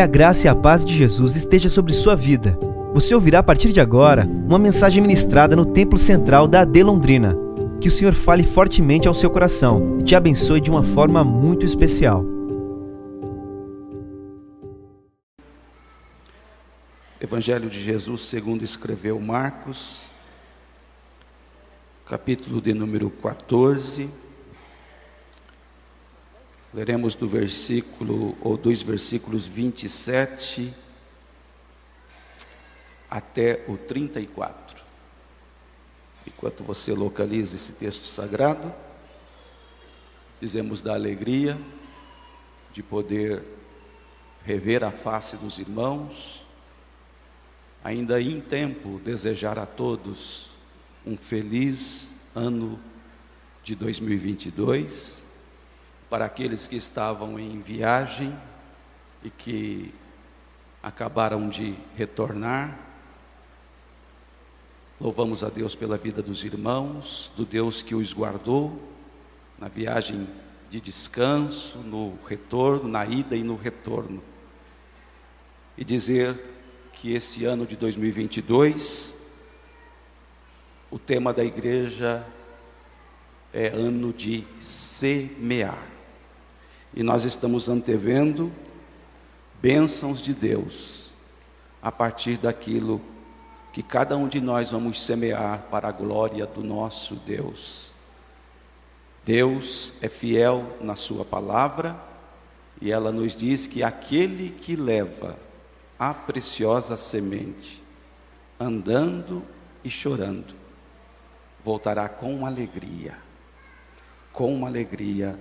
Que a graça e a paz de Jesus esteja sobre sua vida. Você ouvirá a partir de agora uma mensagem ministrada no Templo Central da AD Londrina. Que o Senhor fale fortemente ao seu coração e te abençoe de uma forma muito especial. Evangelho de Jesus, segundo escreveu Marcos, capítulo de número 14. Leremos do versículo ou dos versículos 27 até o 34. Enquanto você localiza esse texto sagrado, dizemos da alegria de poder rever a face dos irmãos, ainda em tempo desejar a todos um feliz ano de 2022 para aqueles que estavam em viagem e que acabaram de retornar. Louvamos a Deus pela vida dos irmãos, do Deus que os guardou na viagem de descanso, no retorno, na ida e no retorno. E dizer que esse ano de 2022, o tema da igreja é ano de semear. E nós estamos antevendo bênçãos de Deus a partir daquilo que cada um de nós vamos semear para a glória do nosso Deus. Deus é fiel na Sua palavra e ela nos diz que aquele que leva a preciosa semente, andando e chorando, voltará com alegria, com alegria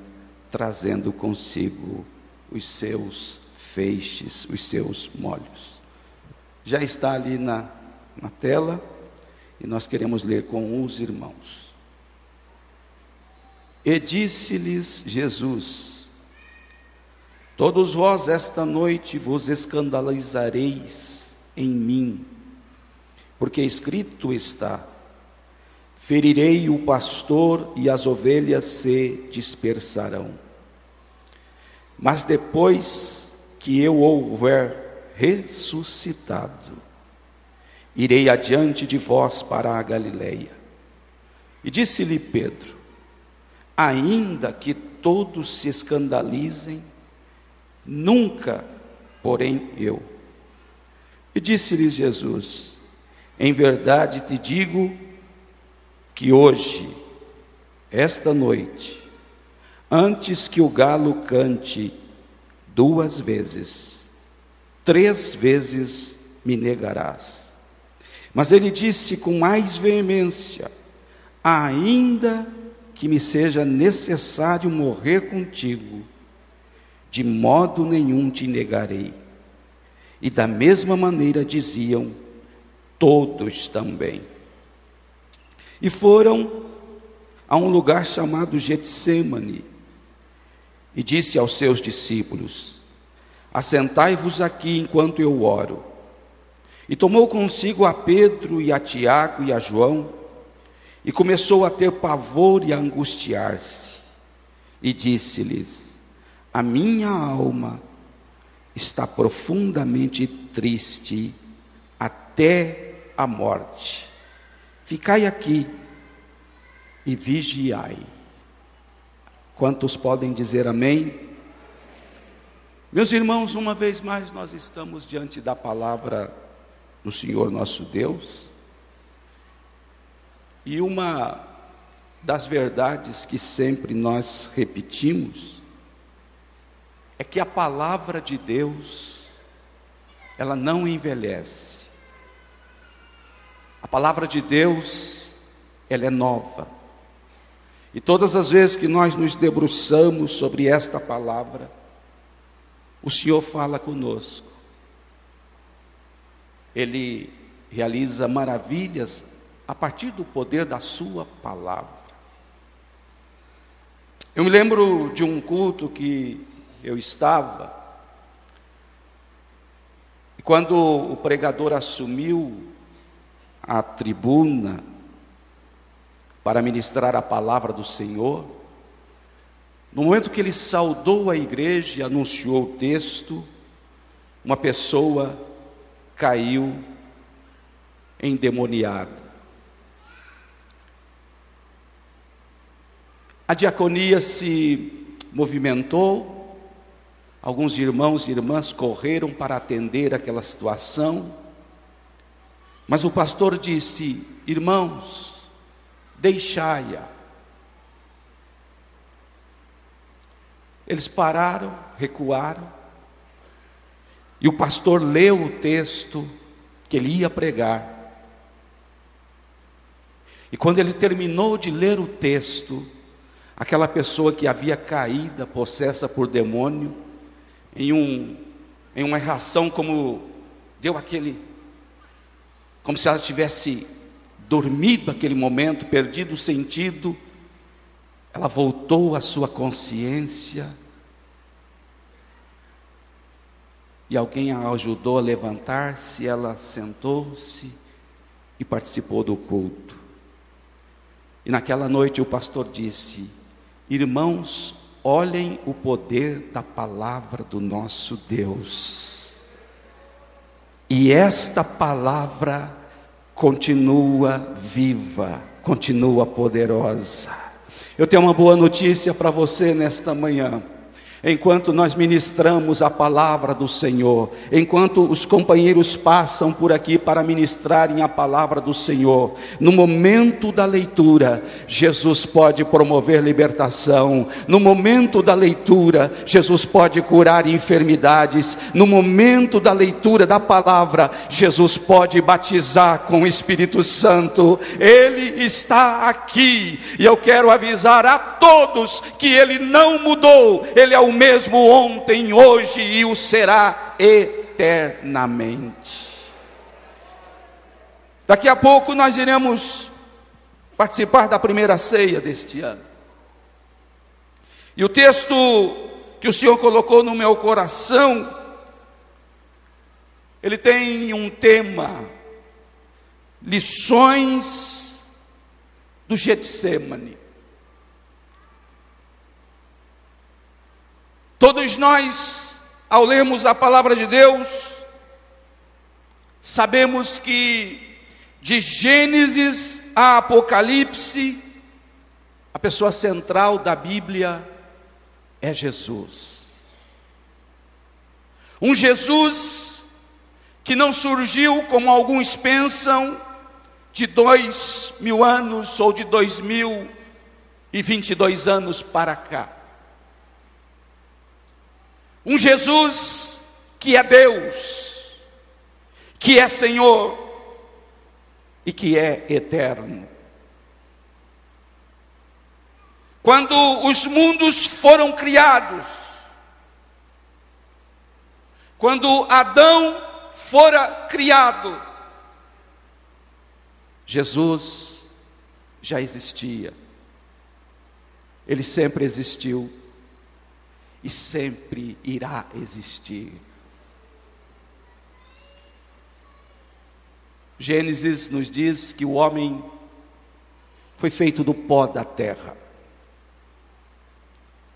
trazendo consigo os seus feixes, os seus molhos. Já está ali na, na tela e nós queremos ler com os irmãos. E disse-lhes Jesus: Todos vós esta noite vos escandalizareis em mim, porque escrito está: Ferirei o pastor e as ovelhas se dispersarão. Mas depois que eu houver ressuscitado, irei adiante de vós para a Galileia. E disse-lhe Pedro: Ainda que todos se escandalizem, nunca, porém eu. E disse-lhe Jesus: Em verdade te digo, que hoje, esta noite, antes que o galo cante duas vezes, três vezes me negarás. Mas ele disse com mais veemência: ainda que me seja necessário morrer contigo, de modo nenhum te negarei. E da mesma maneira diziam todos também. E foram a um lugar chamado Getsemane. E disse aos seus discípulos: Assentai-vos aqui enquanto eu oro. E tomou consigo a Pedro e a Tiago e a João, e começou a ter pavor e a angustiar-se. E disse-lhes: A minha alma está profundamente triste até a morte. Ficai aqui e vigiai. Quantos podem dizer amém? Meus irmãos, uma vez mais nós estamos diante da palavra do Senhor nosso Deus. E uma das verdades que sempre nós repetimos é que a palavra de Deus ela não envelhece. A palavra de Deus, ela é nova. E todas as vezes que nós nos debruçamos sobre esta palavra, o Senhor fala conosco. Ele realiza maravilhas a partir do poder da Sua palavra. Eu me lembro de um culto que eu estava, e quando o pregador assumiu à tribuna para ministrar a palavra do Senhor, no momento que ele saudou a igreja e anunciou o texto, uma pessoa caiu endemoniada. A diaconia se movimentou, alguns irmãos e irmãs correram para atender aquela situação, mas o pastor disse: Irmãos, deixai-a. Eles pararam, recuaram, e o pastor leu o texto que ele ia pregar. E quando ele terminou de ler o texto, aquela pessoa que havia caído, possessa por demônio, em, um, em uma reação como deu aquele, como se ela tivesse dormido aquele momento, perdido o sentido, ela voltou à sua consciência e alguém a ajudou a levantar-se, ela sentou-se e participou do culto. E naquela noite o pastor disse: Irmãos, olhem o poder da palavra do nosso Deus. E esta palavra continua viva, continua poderosa. Eu tenho uma boa notícia para você nesta manhã enquanto nós ministramos a palavra do Senhor, enquanto os companheiros passam por aqui para ministrarem a palavra do Senhor, no momento da leitura, Jesus pode promover libertação, no momento da leitura, Jesus pode curar enfermidades, no momento da leitura da palavra, Jesus pode batizar com o Espírito Santo, Ele está aqui, e eu quero avisar a todos que Ele não mudou, Ele é o o mesmo ontem, hoje e o será eternamente. Daqui a pouco nós iremos participar da primeira ceia deste ano. E o texto que o Senhor colocou no meu coração, ele tem um tema: lições do Getsemane. Todos nós, ao lermos a palavra de Deus, sabemos que de Gênesis a Apocalipse, a pessoa central da Bíblia é Jesus. Um Jesus que não surgiu, como alguns pensam, de dois mil anos ou de dois mil e vinte e dois anos para cá. Um Jesus que é Deus, que é Senhor e que é eterno. Quando os mundos foram criados, quando Adão fora criado, Jesus já existia, ele sempre existiu e sempre irá existir. Gênesis nos diz que o homem foi feito do pó da terra.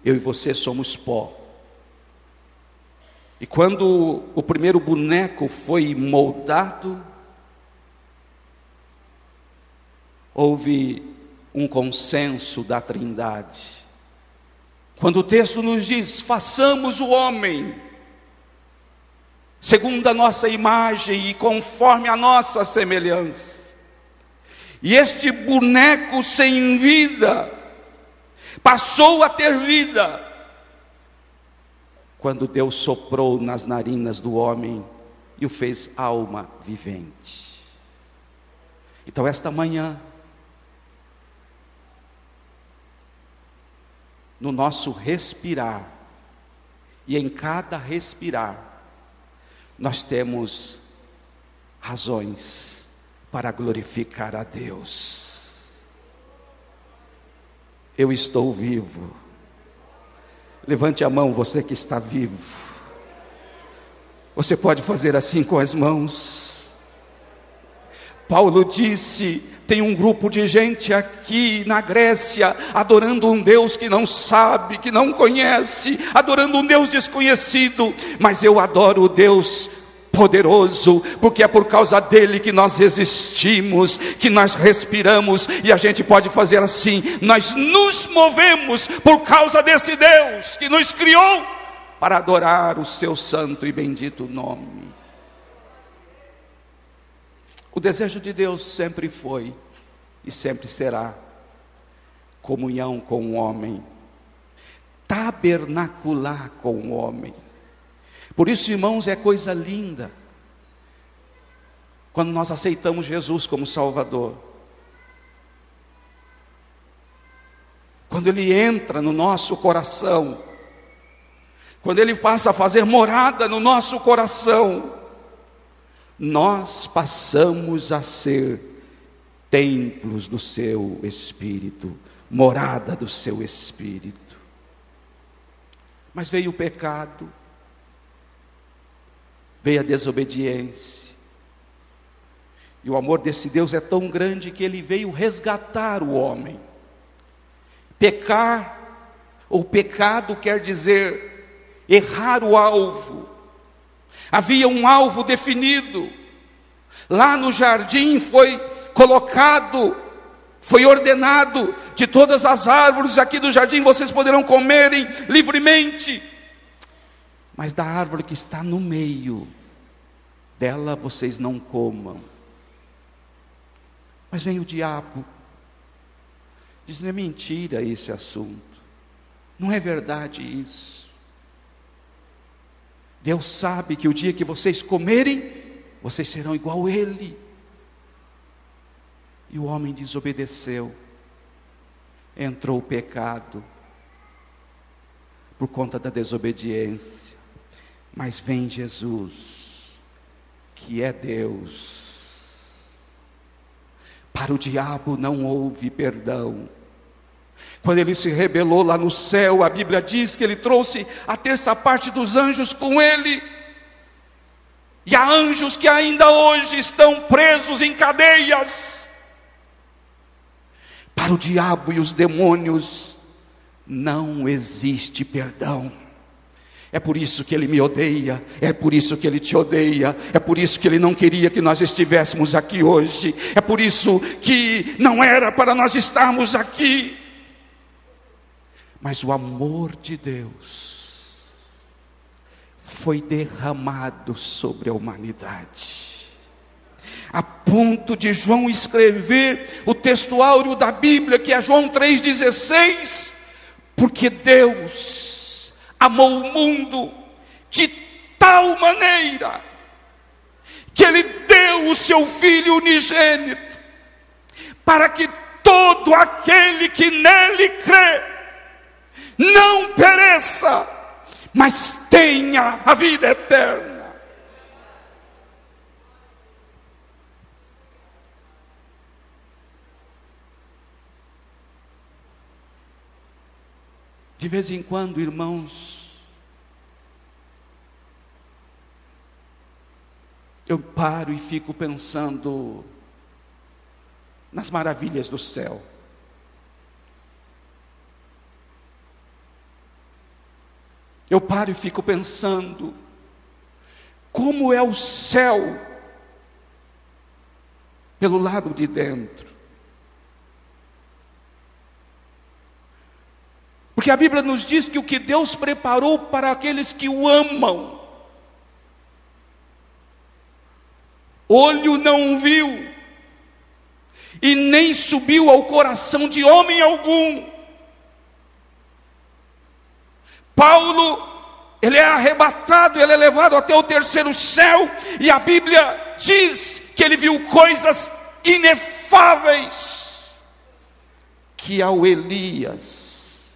Eu e você somos pó. E quando o primeiro boneco foi moldado, houve um consenso da Trindade. Quando o texto nos diz: façamos o homem, segundo a nossa imagem e conforme a nossa semelhança. E este boneco sem vida passou a ter vida quando Deus soprou nas narinas do homem e o fez alma vivente. Então, esta manhã, no nosso respirar. E em cada respirar, nós temos razões para glorificar a Deus. Eu estou vivo. Levante a mão, você que está vivo. Você pode fazer assim com as mãos. Paulo disse: tem um grupo de gente aqui na Grécia adorando um Deus que não sabe, que não conhece, adorando um Deus desconhecido, mas eu adoro o Deus poderoso, porque é por causa dele que nós existimos, que nós respiramos e a gente pode fazer assim. Nós nos movemos por causa desse Deus que nos criou para adorar o seu santo e bendito nome. O desejo de Deus sempre foi e sempre será comunhão com o homem, tabernacular com o homem. Por isso, irmãos, é coisa linda quando nós aceitamos Jesus como Salvador. Quando Ele entra no nosso coração, quando Ele passa a fazer morada no nosso coração, nós passamos a ser templos do seu Espírito, morada do seu Espírito. Mas veio o pecado, veio a desobediência, e o amor desse Deus é tão grande que ele veio resgatar o homem. Pecar, ou pecado quer dizer errar o alvo, Havia um alvo definido. Lá no jardim foi colocado, foi ordenado: de todas as árvores aqui do jardim vocês poderão comerem livremente. Mas da árvore que está no meio, dela vocês não comam. Mas vem o diabo, diz: não é mentira esse assunto, não é verdade isso. Deus sabe que o dia que vocês comerem, vocês serão igual a Ele. E o homem desobedeceu, entrou o pecado, por conta da desobediência. Mas vem Jesus, que é Deus. Para o diabo não houve perdão. Quando ele se rebelou lá no céu, a Bíblia diz que ele trouxe a terça parte dos anjos com ele. E há anjos que ainda hoje estão presos em cadeias. Para o diabo e os demônios não existe perdão. É por isso que ele me odeia, é por isso que ele te odeia, é por isso que ele não queria que nós estivéssemos aqui hoje, é por isso que não era para nós estarmos aqui mas o amor de Deus foi derramado sobre a humanidade. A ponto de João escrever o texto áureo da Bíblia, que é João 3,16, porque Deus amou o mundo de tal maneira, que Ele deu o seu Filho unigênito, para que todo aquele que nele crê, não pereça, mas tenha a vida eterna. De vez em quando, irmãos, eu paro e fico pensando nas maravilhas do céu. Eu paro e fico pensando, como é o céu pelo lado de dentro. Porque a Bíblia nos diz que o que Deus preparou para aqueles que o amam, olho não viu, e nem subiu ao coração de homem algum, Paulo, ele é arrebatado, ele é levado até o terceiro céu, e a Bíblia diz que ele viu coisas inefáveis que ao Elias,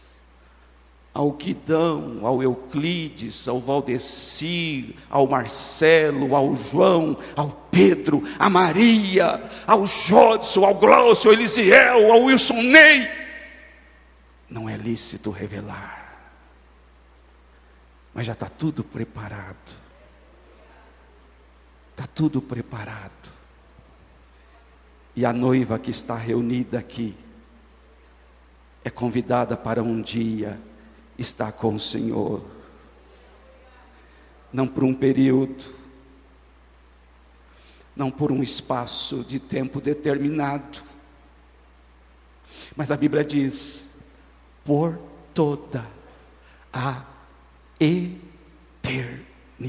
ao Guidão, ao Euclides, ao Valdecir, ao Marcelo, ao João, ao Pedro, a Maria, ao Jodson, ao Glaucio, ao Elisiel, ao Wilson Ney, não é lícito revelar mas já está tudo preparado. Está tudo preparado. E a noiva que está reunida aqui é convidada para um dia estar com o Senhor. Não por um período, não por um espaço de tempo determinado, mas a Bíblia diz: por toda a eternidade.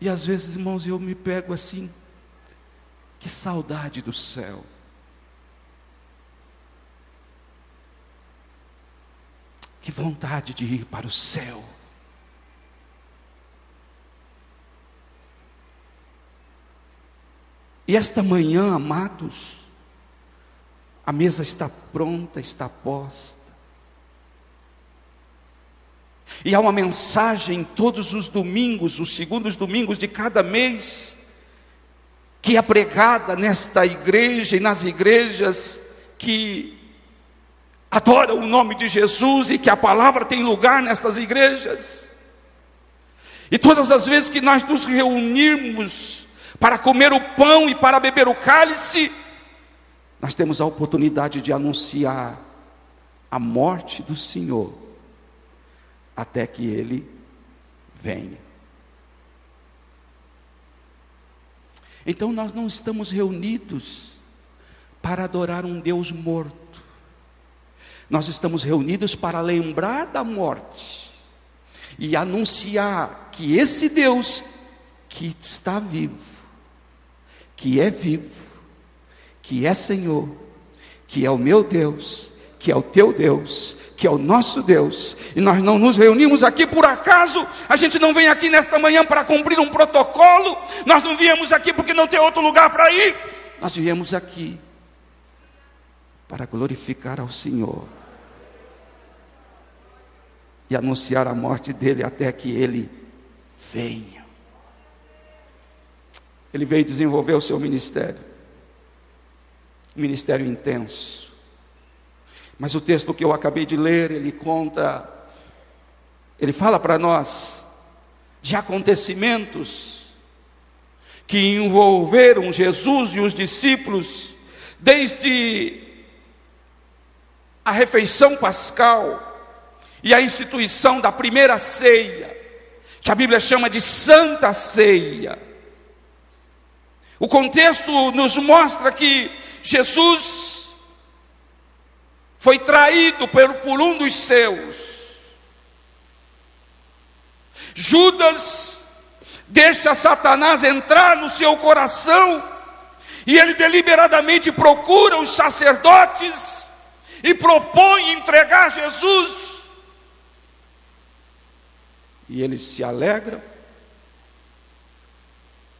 E às vezes, irmãos, eu me pego assim, que saudade do céu. Que vontade de ir para o céu. E esta manhã, amados, a mesa está pronta, está posta. E há uma mensagem todos os domingos, os segundos domingos de cada mês, que é pregada nesta igreja e nas igrejas que adoram o nome de Jesus e que a palavra tem lugar nestas igrejas. E todas as vezes que nós nos reunirmos para comer o pão e para beber o cálice, nós temos a oportunidade de anunciar a morte do Senhor até que ele venha. Então nós não estamos reunidos para adorar um Deus morto. Nós estamos reunidos para lembrar da morte e anunciar que esse Deus que está vivo, que é vivo, que é Senhor, que é o meu Deus, que é o teu Deus, que é o nosso Deus, e nós não nos reunimos aqui por acaso, a gente não vem aqui nesta manhã para cumprir um protocolo, nós não viemos aqui porque não tem outro lugar para ir, nós viemos aqui para glorificar ao Senhor e anunciar a morte dele até que ele venha. Ele veio desenvolver o seu ministério, ministério intenso mas o texto que eu acabei de ler, ele conta, ele fala para nós de acontecimentos que envolveram Jesus e os discípulos desde a refeição pascal e a instituição da primeira ceia, que a Bíblia chama de Santa Ceia. O contexto nos mostra que Jesus foi traído por, um dos seus. Judas deixa Satanás entrar no seu coração e ele deliberadamente procura os sacerdotes e propõe entregar Jesus. E eles se alegram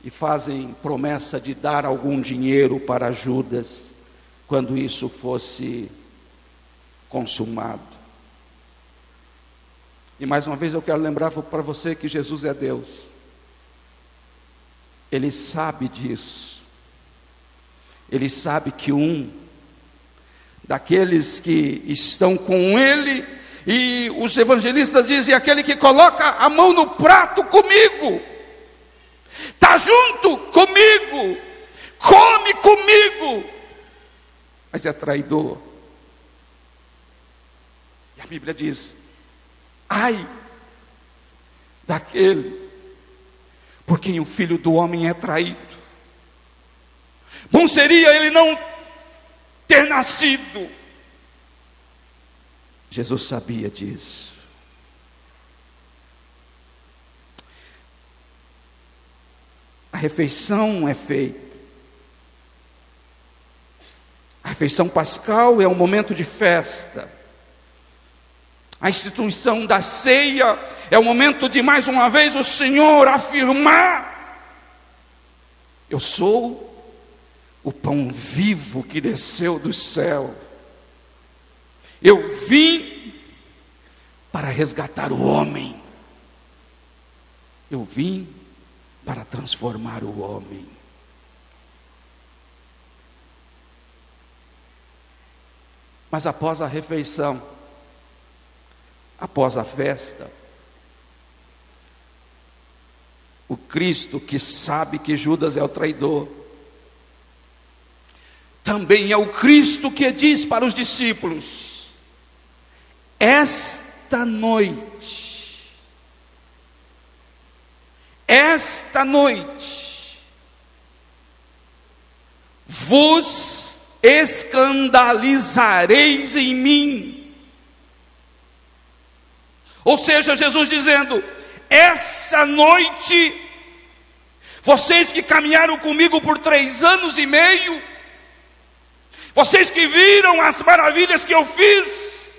e fazem promessa de dar algum dinheiro para Judas quando isso fosse consumado. E mais uma vez eu quero lembrar para você que Jesus é Deus. Ele sabe disso. Ele sabe que um daqueles que estão com ele, e os evangelistas dizem: aquele que coloca a mão no prato comigo, está junto comigo, come comigo, mas é traidor. A Bíblia diz: ai daquele por quem o filho do homem é traído. Bom seria ele não ter nascido. Jesus sabia disso. Refeição é feita. A refeição pascal é um momento de festa. A instituição da ceia é o momento de mais uma vez o Senhor afirmar: Eu sou o pão vivo que desceu do céu. Eu vim para resgatar o homem. Eu vim para transformar o homem. Mas após a refeição, após a festa, o Cristo que sabe que Judas é o traidor, também é o Cristo que diz para os discípulos: Esta noite, esta noite, vos escandalizareis em mim. Ou seja, Jesus dizendo: essa noite, vocês que caminharam comigo por três anos e meio, vocês que viram as maravilhas que eu fiz,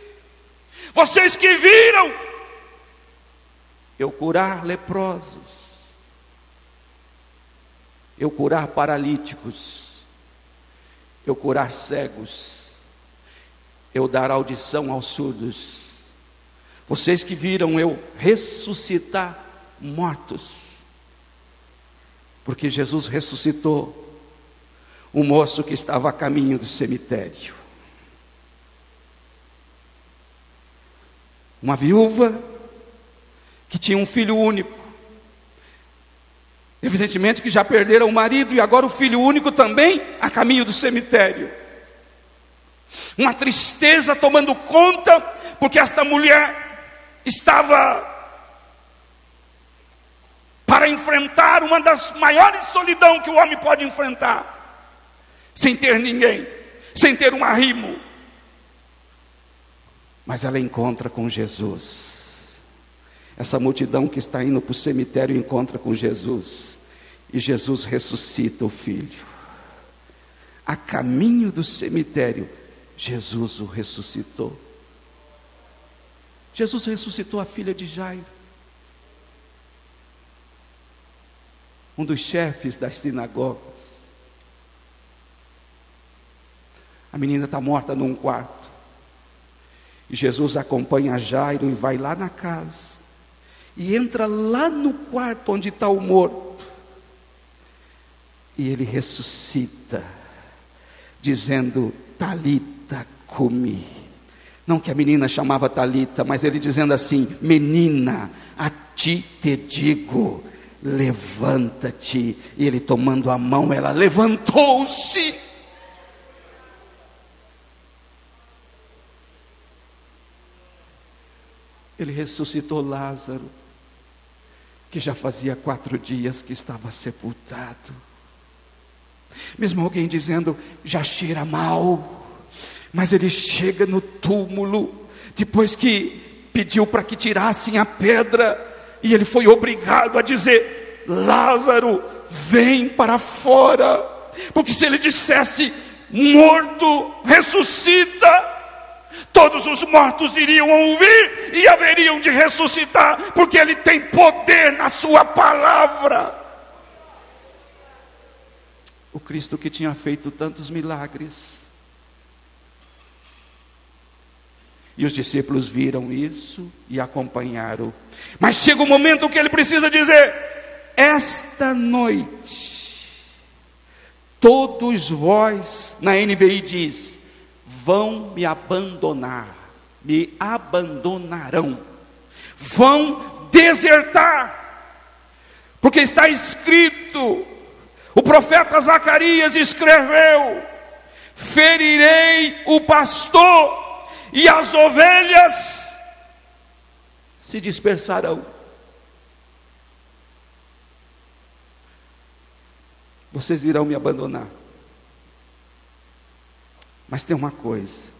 vocês que viram eu curar leprosos, eu curar paralíticos, eu curar cegos, eu dar audição aos surdos, vocês que viram eu ressuscitar mortos, porque Jesus ressuscitou o moço que estava a caminho do cemitério. Uma viúva que tinha um filho único. Evidentemente que já perderam o marido e agora o filho único também a caminho do cemitério. Uma tristeza tomando conta, porque esta mulher estava para enfrentar uma das maiores solidão que o homem pode enfrentar sem ter ninguém, sem ter um arrimo. Mas ela encontra com Jesus. Essa multidão que está indo para o cemitério encontra com Jesus. E Jesus ressuscita o filho. A caminho do cemitério, Jesus o ressuscitou. Jesus ressuscitou a filha de Jairo. Um dos chefes das sinagogas. A menina está morta num quarto. E Jesus acompanha Jairo e vai lá na casa. E entra lá no quarto onde está o morto. E ele ressuscita, dizendo: Talita comi. Não que a menina chamava Talita, mas ele dizendo assim: Menina, a ti te digo, levanta-te. E ele tomando a mão, ela levantou-se. Ele ressuscitou Lázaro, que já fazia quatro dias que estava sepultado. Mesmo alguém dizendo, já cheira mal, mas ele chega no túmulo, depois que pediu para que tirassem a pedra, e ele foi obrigado a dizer: Lázaro, vem para fora, porque se ele dissesse, morto, ressuscita, todos os mortos iriam ouvir e haveriam de ressuscitar, porque Ele tem poder na Sua palavra. O Cristo que tinha feito tantos milagres. E os discípulos viram isso e acompanharam. Mas chega o um momento que ele precisa dizer: Esta noite, todos vós, na NBI diz, vão me abandonar, me abandonarão, vão desertar, porque está escrito, o profeta Zacarias escreveu: ferirei o pastor, e as ovelhas se dispersarão. Vocês irão me abandonar. Mas tem uma coisa.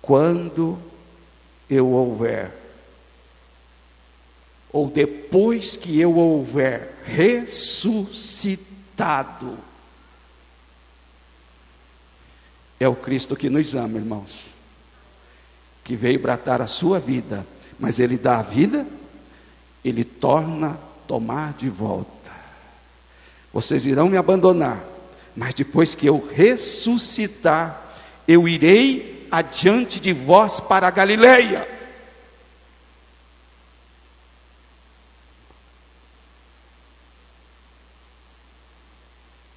Quando eu houver, ou depois que eu houver ressuscitado, é o Cristo que nos ama, irmãos, que veio bratar a sua vida, mas Ele dá a vida, Ele torna tomar de volta. Vocês irão me abandonar, mas depois que eu ressuscitar, eu irei adiante de vós para a Galileia.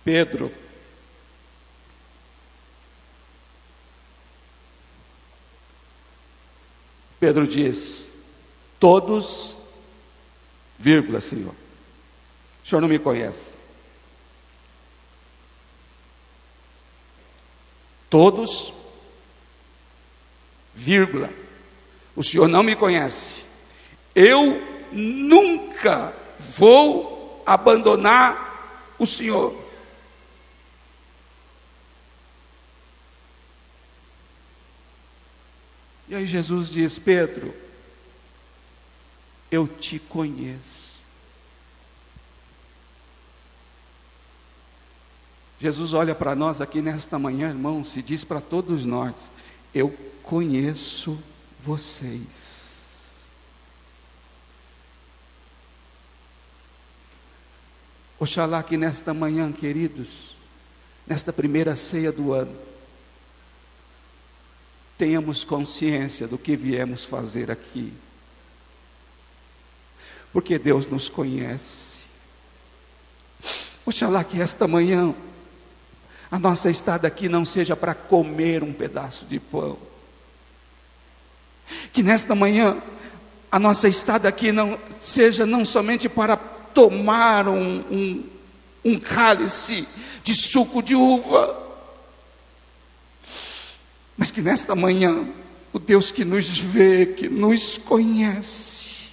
Pedro, Pedro diz: Todos, vírgula, Senhor. O Senhor não me conhece. Todos, vírgula. O Senhor não me conhece. Eu nunca vou abandonar o Senhor. E aí Jesus diz: Pedro, eu te conheço. Jesus olha para nós aqui nesta manhã, irmãos, e diz para todos nós: Eu conheço vocês. Oxalá que nesta manhã, queridos, nesta primeira ceia do ano, tenhamos consciência do que viemos fazer aqui. Porque Deus nos conhece. Oxalá que esta manhã a nossa estada aqui não seja para comer um pedaço de pão. Que nesta manhã a nossa estada aqui não seja não somente para tomar um, um, um cálice de suco de uva, mas que nesta manhã, o Deus que nos vê, que nos conhece,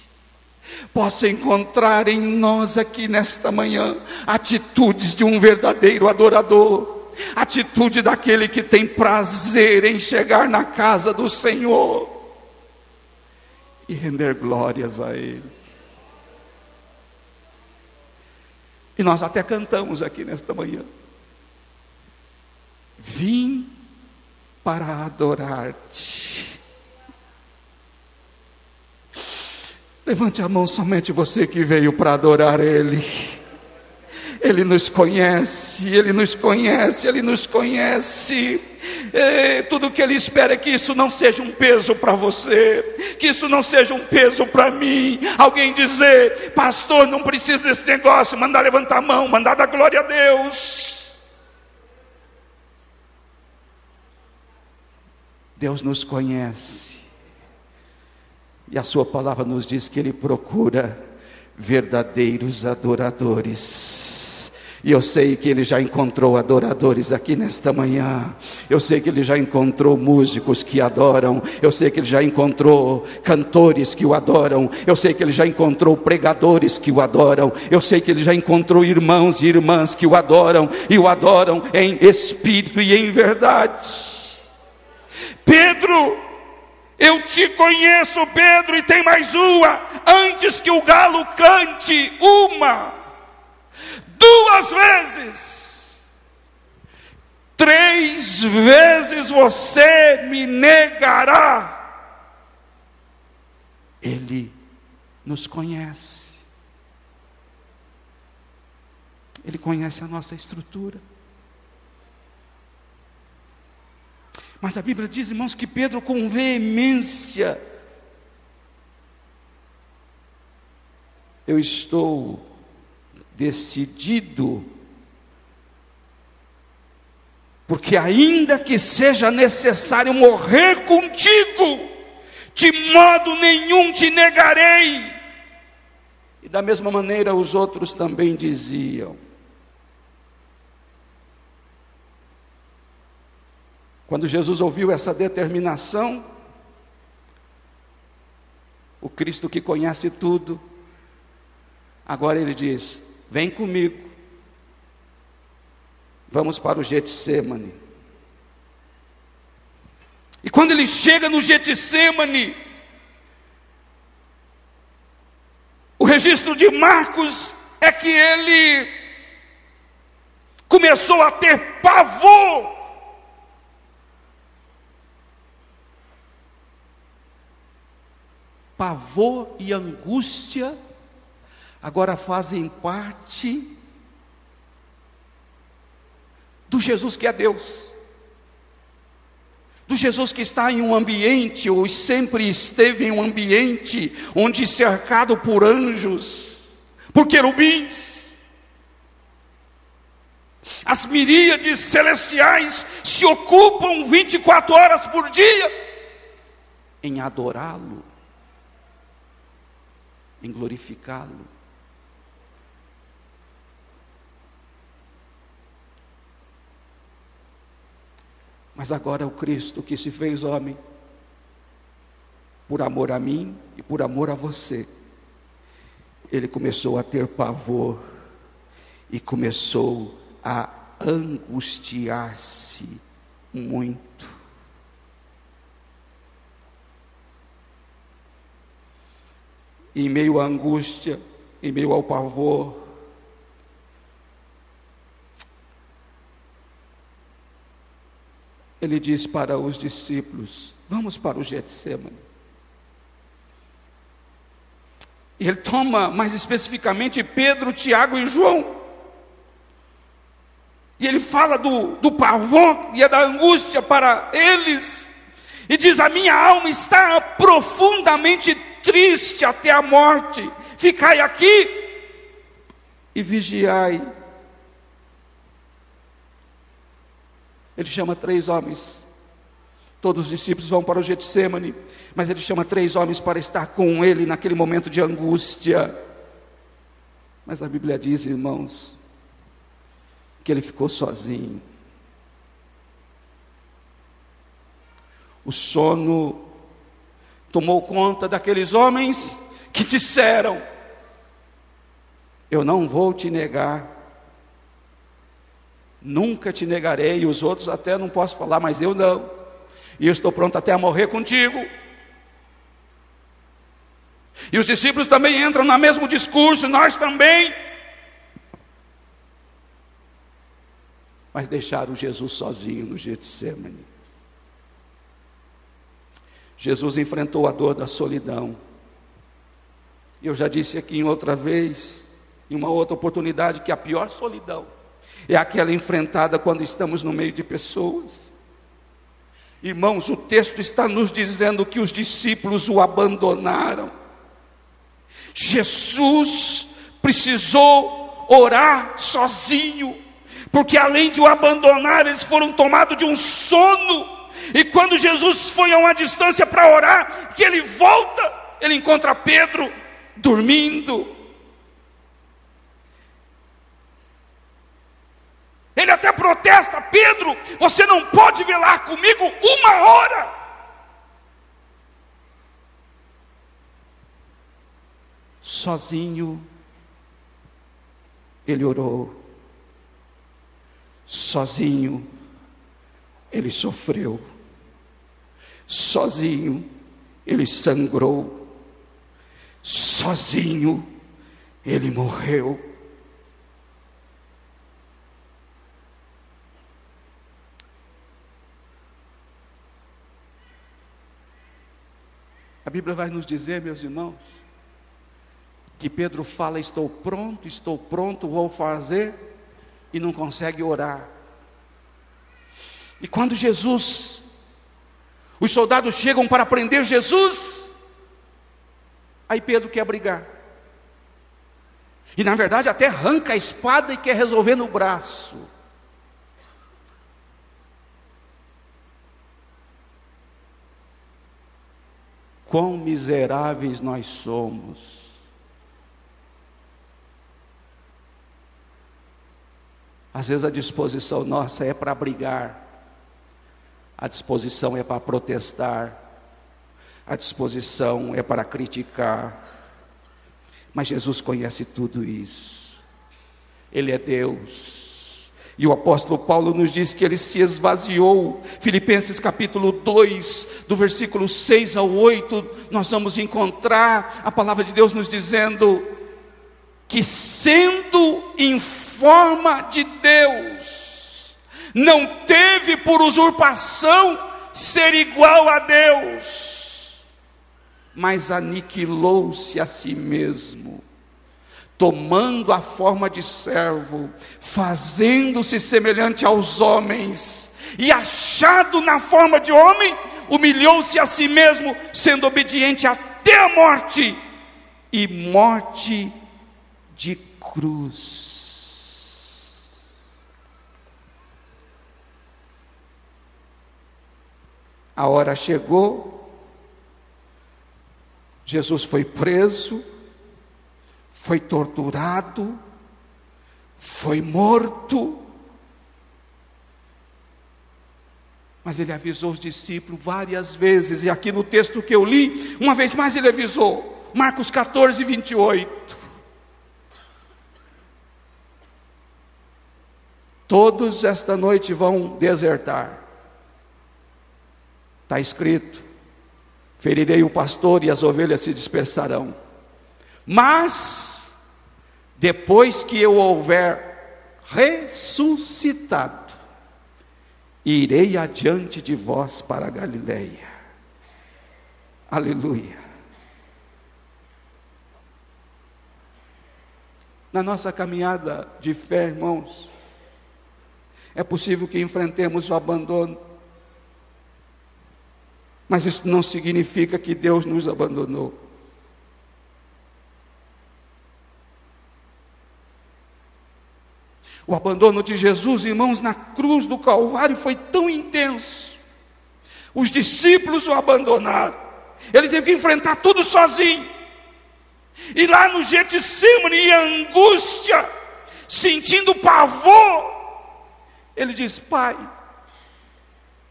possa encontrar em nós aqui nesta manhã atitudes de um verdadeiro adorador, atitude daquele que tem prazer em chegar na casa do Senhor e render glórias a Ele. E nós até cantamos aqui nesta manhã. Vim para adorar-te. Levante a mão somente você que veio para adorar Ele. Ele nos conhece, Ele nos conhece, Ele nos conhece. E tudo que Ele espera é que isso não seja um peso para você, que isso não seja um peso para mim. Alguém dizer, pastor, não precisa desse negócio, mandar levantar a mão, mandar dar glória a Deus. Deus nos conhece. E a Sua palavra nos diz que Ele procura verdadeiros adoradores. E eu sei que ele já encontrou adoradores aqui nesta manhã. Eu sei que ele já encontrou músicos que adoram. Eu sei que ele já encontrou cantores que o adoram. Eu sei que ele já encontrou pregadores que o adoram. Eu sei que ele já encontrou irmãos e irmãs que o adoram e o adoram em espírito e em verdade. Pedro, eu te conheço, Pedro, e tem mais uma. Antes que o galo cante, uma, duas vezes, três vezes você me negará. Ele nos conhece. Ele conhece a nossa estrutura. Mas a Bíblia diz, irmãos, que Pedro, com veemência, eu estou decidido, porque ainda que seja necessário morrer contigo, de modo nenhum te negarei. E da mesma maneira os outros também diziam. Quando Jesus ouviu essa determinação, o Cristo que conhece tudo, agora ele diz: Vem comigo, vamos para o Getsemane. E quando ele chega no Getsemane, o registro de Marcos é que ele começou a ter pavor pavor e angústia agora fazem parte do Jesus que é Deus. Do Jesus que está em um ambiente, ou sempre esteve em um ambiente, onde cercado por anjos, por querubins, as miríades celestiais se ocupam 24 horas por dia em adorá-lo em glorificá-lo. Mas agora é o Cristo que se fez homem, por amor a mim e por amor a você, ele começou a ter pavor e começou a angustiar-se muito. Em meio à angústia, em meio ao pavor, ele diz para os discípulos: Vamos para o Getsemane. E ele toma mais especificamente Pedro, Tiago e João. E ele fala do, do pavor e da angústia para eles. E diz: A minha alma está profundamente triste até a morte. Ficai aqui e vigiai. Ele chama três homens. Todos os discípulos vão para o Getsemane, mas ele chama três homens para estar com ele naquele momento de angústia. Mas a Bíblia diz, irmãos, que ele ficou sozinho. O sono tomou conta daqueles homens que disseram: Eu não vou te negar, nunca te negarei, e os outros até não posso falar, mas eu não, e eu estou pronto até a morrer contigo. E os discípulos também entram no mesmo discurso, nós também. mas deixaram Jesus sozinho no Getsemane. Jesus enfrentou a dor da solidão. Eu já disse aqui em outra vez, em uma outra oportunidade, que a pior solidão é aquela enfrentada quando estamos no meio de pessoas. Irmãos, o texto está nos dizendo que os discípulos o abandonaram. Jesus precisou orar sozinho porque além de o abandonar, eles foram tomados de um sono. E quando Jesus foi a uma distância para orar, que ele volta, ele encontra Pedro dormindo. Ele até protesta: Pedro, você não pode velar comigo uma hora. Sozinho, ele orou sozinho, ele sofreu, sozinho, ele sangrou, sozinho, ele morreu. A Bíblia vai nos dizer, meus irmãos, que Pedro fala: Estou pronto, estou pronto, vou fazer e não consegue orar. E quando Jesus, os soldados chegam para prender Jesus, aí Pedro quer brigar. E na verdade até arranca a espada e quer resolver no braço. Quão miseráveis nós somos. Às vezes a disposição nossa é para brigar, a disposição é para protestar, a disposição é para criticar. Mas Jesus conhece tudo isso, Ele é Deus. E o apóstolo Paulo nos diz que ele se esvaziou. Filipenses capítulo 2, do versículo 6 ao 8, nós vamos encontrar a palavra de Deus nos dizendo que sendo informado, forma de Deus, não teve por usurpação ser igual a Deus, mas aniquilou-se a si mesmo, tomando a forma de servo, fazendo-se semelhante aos homens, e achado na forma de homem, humilhou-se a si mesmo, sendo obediente até a morte e morte de cruz. A hora chegou, Jesus foi preso, foi torturado, foi morto. Mas ele avisou os discípulos várias vezes, e aqui no texto que eu li, uma vez mais ele avisou, Marcos 14, 28. Todos esta noite vão desertar. Está escrito: ferirei o pastor e as ovelhas se dispersarão. Mas, depois que eu houver ressuscitado, irei adiante de vós para a Galileia. Aleluia. Na nossa caminhada de fé, irmãos, é possível que enfrentemos o abandono. Mas isso não significa que Deus nos abandonou. O abandono de Jesus, irmãos, na cruz do Calvário foi tão intenso. Os discípulos o abandonaram. Ele teve que enfrentar tudo sozinho. E lá no Getsemane, em angústia, sentindo pavor, ele diz: Pai,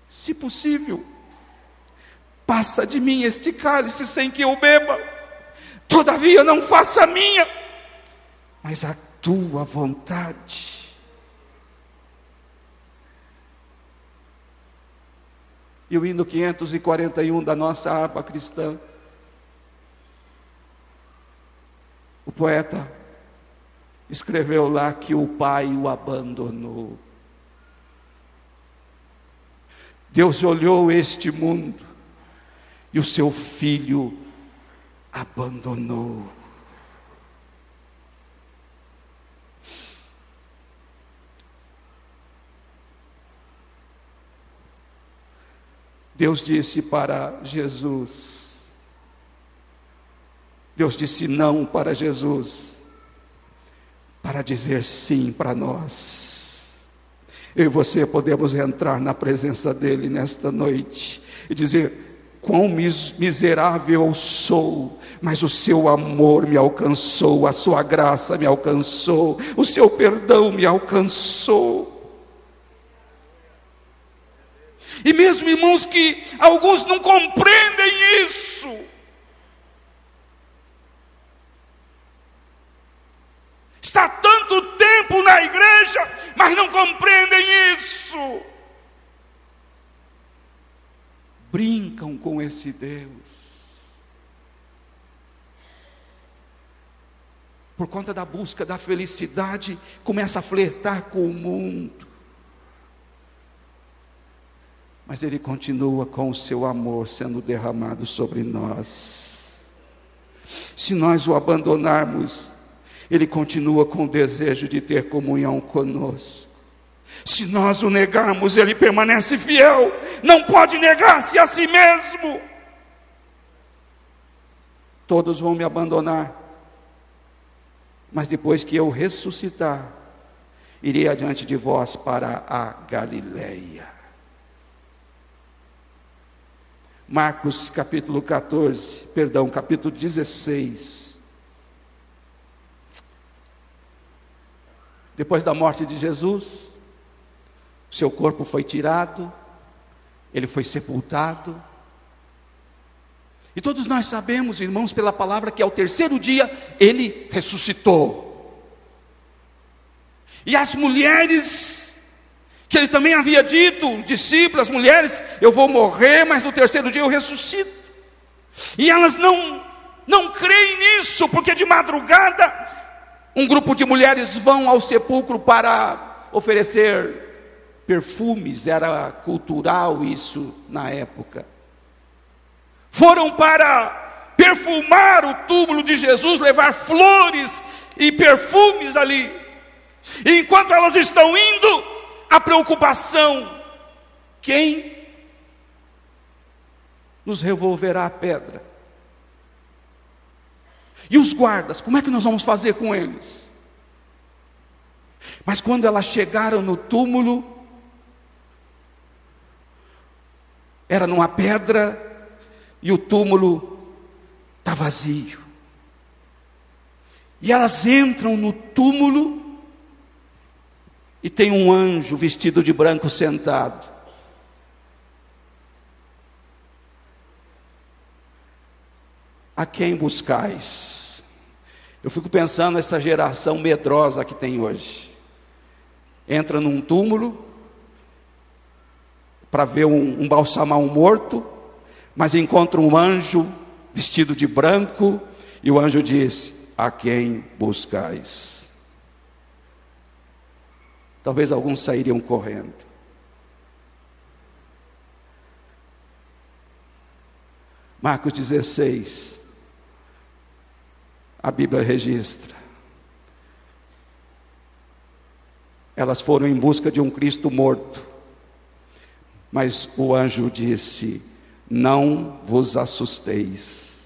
se possível, passa de mim este cálice sem que eu beba, todavia não faça a minha, mas a tua vontade. E o hino 541 da nossa harpa cristã, o poeta escreveu lá que o pai o abandonou. Deus olhou este mundo e o seu filho abandonou. Deus disse para Jesus, Deus disse não para Jesus, para dizer sim para nós. Eu e você podemos entrar na presença dEle nesta noite e dizer: Quão miserável eu sou, mas o seu amor me alcançou, a sua graça me alcançou, o seu perdão me alcançou. E mesmo irmãos que alguns não compreendem isso, está tanto tempo na igreja, mas não compreendem isso. Brincam com esse Deus. Por conta da busca da felicidade, começa a flertar com o mundo. Mas Ele continua com o seu amor sendo derramado sobre nós. Se nós o abandonarmos, ele continua com o desejo de ter comunhão conosco. Se nós o negarmos, ele permanece fiel, não pode negar-se a si mesmo. Todos vão me abandonar, mas depois que eu ressuscitar, irei adiante de vós para a Galileia. Marcos capítulo 14, perdão, capítulo 16. Depois da morte de Jesus, seu corpo foi tirado, ele foi sepultado. E todos nós sabemos, irmãos, pela palavra, que ao terceiro dia ele ressuscitou. E as mulheres, que ele também havia dito, discípulos, mulheres, eu vou morrer, mas no terceiro dia eu ressuscito. E elas não, não creem nisso, porque de madrugada um grupo de mulheres vão ao sepulcro para oferecer perfumes, era cultural isso na época. Foram para perfumar o túmulo de Jesus, levar flores e perfumes ali. E enquanto elas estão indo, a preocupação: quem nos revolverá a pedra? E os guardas, como é que nós vamos fazer com eles? Mas quando elas chegaram no túmulo, era numa pedra e o túmulo está vazio. E elas entram no túmulo e tem um anjo vestido de branco sentado. A quem buscais? Eu fico pensando nessa geração medrosa que tem hoje. Entra num túmulo para ver um, um morto, mas encontra um anjo vestido de branco e o anjo diz: A quem buscais? Talvez alguns sairiam correndo. Marcos 16, a Bíblia registra. Elas foram em busca de um Cristo morto, mas o anjo disse: Não vos assusteis,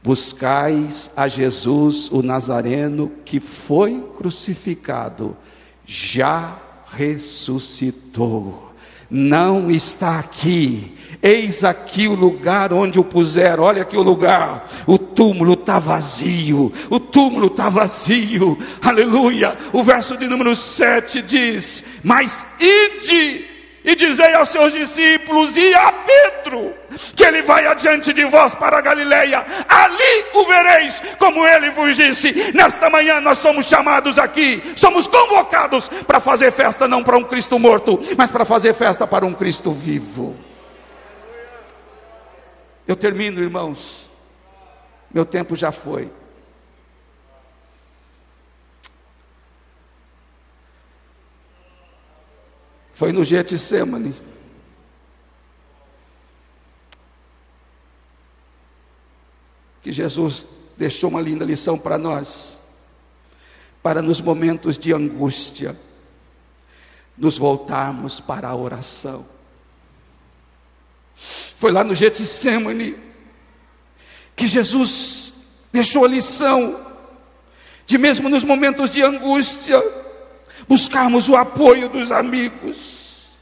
buscais a Jesus, o Nazareno, que foi crucificado, já ressuscitou não está aqui. Eis aqui o lugar onde o puseram. Olha aqui o lugar. O túmulo está vazio. O túmulo está vazio. Aleluia. O verso de número 7 diz: Mas ide e dizei aos seus discípulos e a Pedro que ele vai adiante de vós para a Galileia, ali o vereis, como ele vos disse. Nesta manhã nós somos chamados aqui, somos convocados para fazer festa não para um Cristo morto, mas para fazer festa para um Cristo vivo. Eu termino, irmãos. Meu tempo já foi. Foi no Getsemane. Que Jesus deixou uma linda lição para nós. Para nos momentos de angústia, nos voltarmos para a oração. Foi lá no Getsemane que Jesus deixou a lição de mesmo nos momentos de angústia, buscarmos o apoio dos amigos.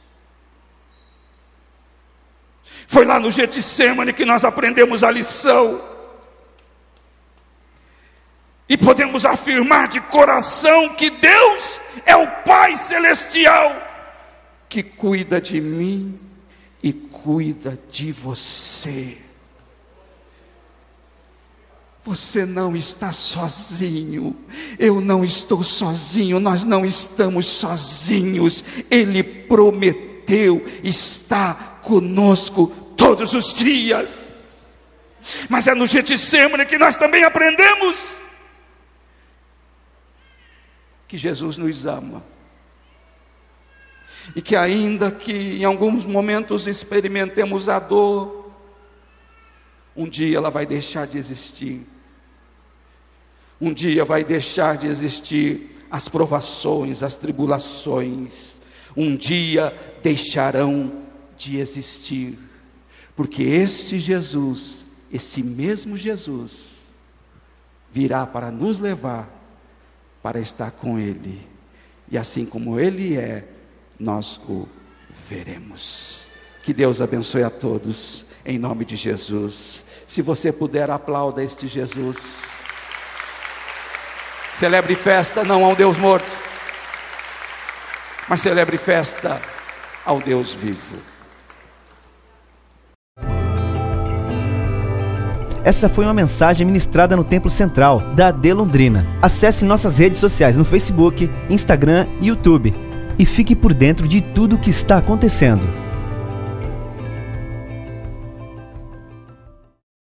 Foi lá no Getsemane que nós aprendemos a lição. E podemos afirmar de coração que Deus é o Pai celestial que cuida de mim e cuida de você. Você não está sozinho, eu não estou sozinho, nós não estamos sozinhos. Ele prometeu estar conosco todos os dias. Mas é no Getsemane que nós também aprendemos que Jesus nos ama. E que ainda que em alguns momentos experimentemos a dor, um dia ela vai deixar de existir um dia vai deixar de existir as provações, as tribulações, um dia deixarão de existir, porque este Jesus, esse mesmo Jesus, virá para nos levar para estar com Ele, e assim como Ele é, nós o veremos. Que Deus abençoe a todos, em nome de Jesus. Se você puder, aplauda este Jesus. Celebre festa não ao Deus morto, mas celebre festa ao Deus vivo. Essa foi uma mensagem ministrada no Templo Central da AD Londrina. Acesse nossas redes sociais no Facebook, Instagram e YouTube e fique por dentro de tudo o que está acontecendo.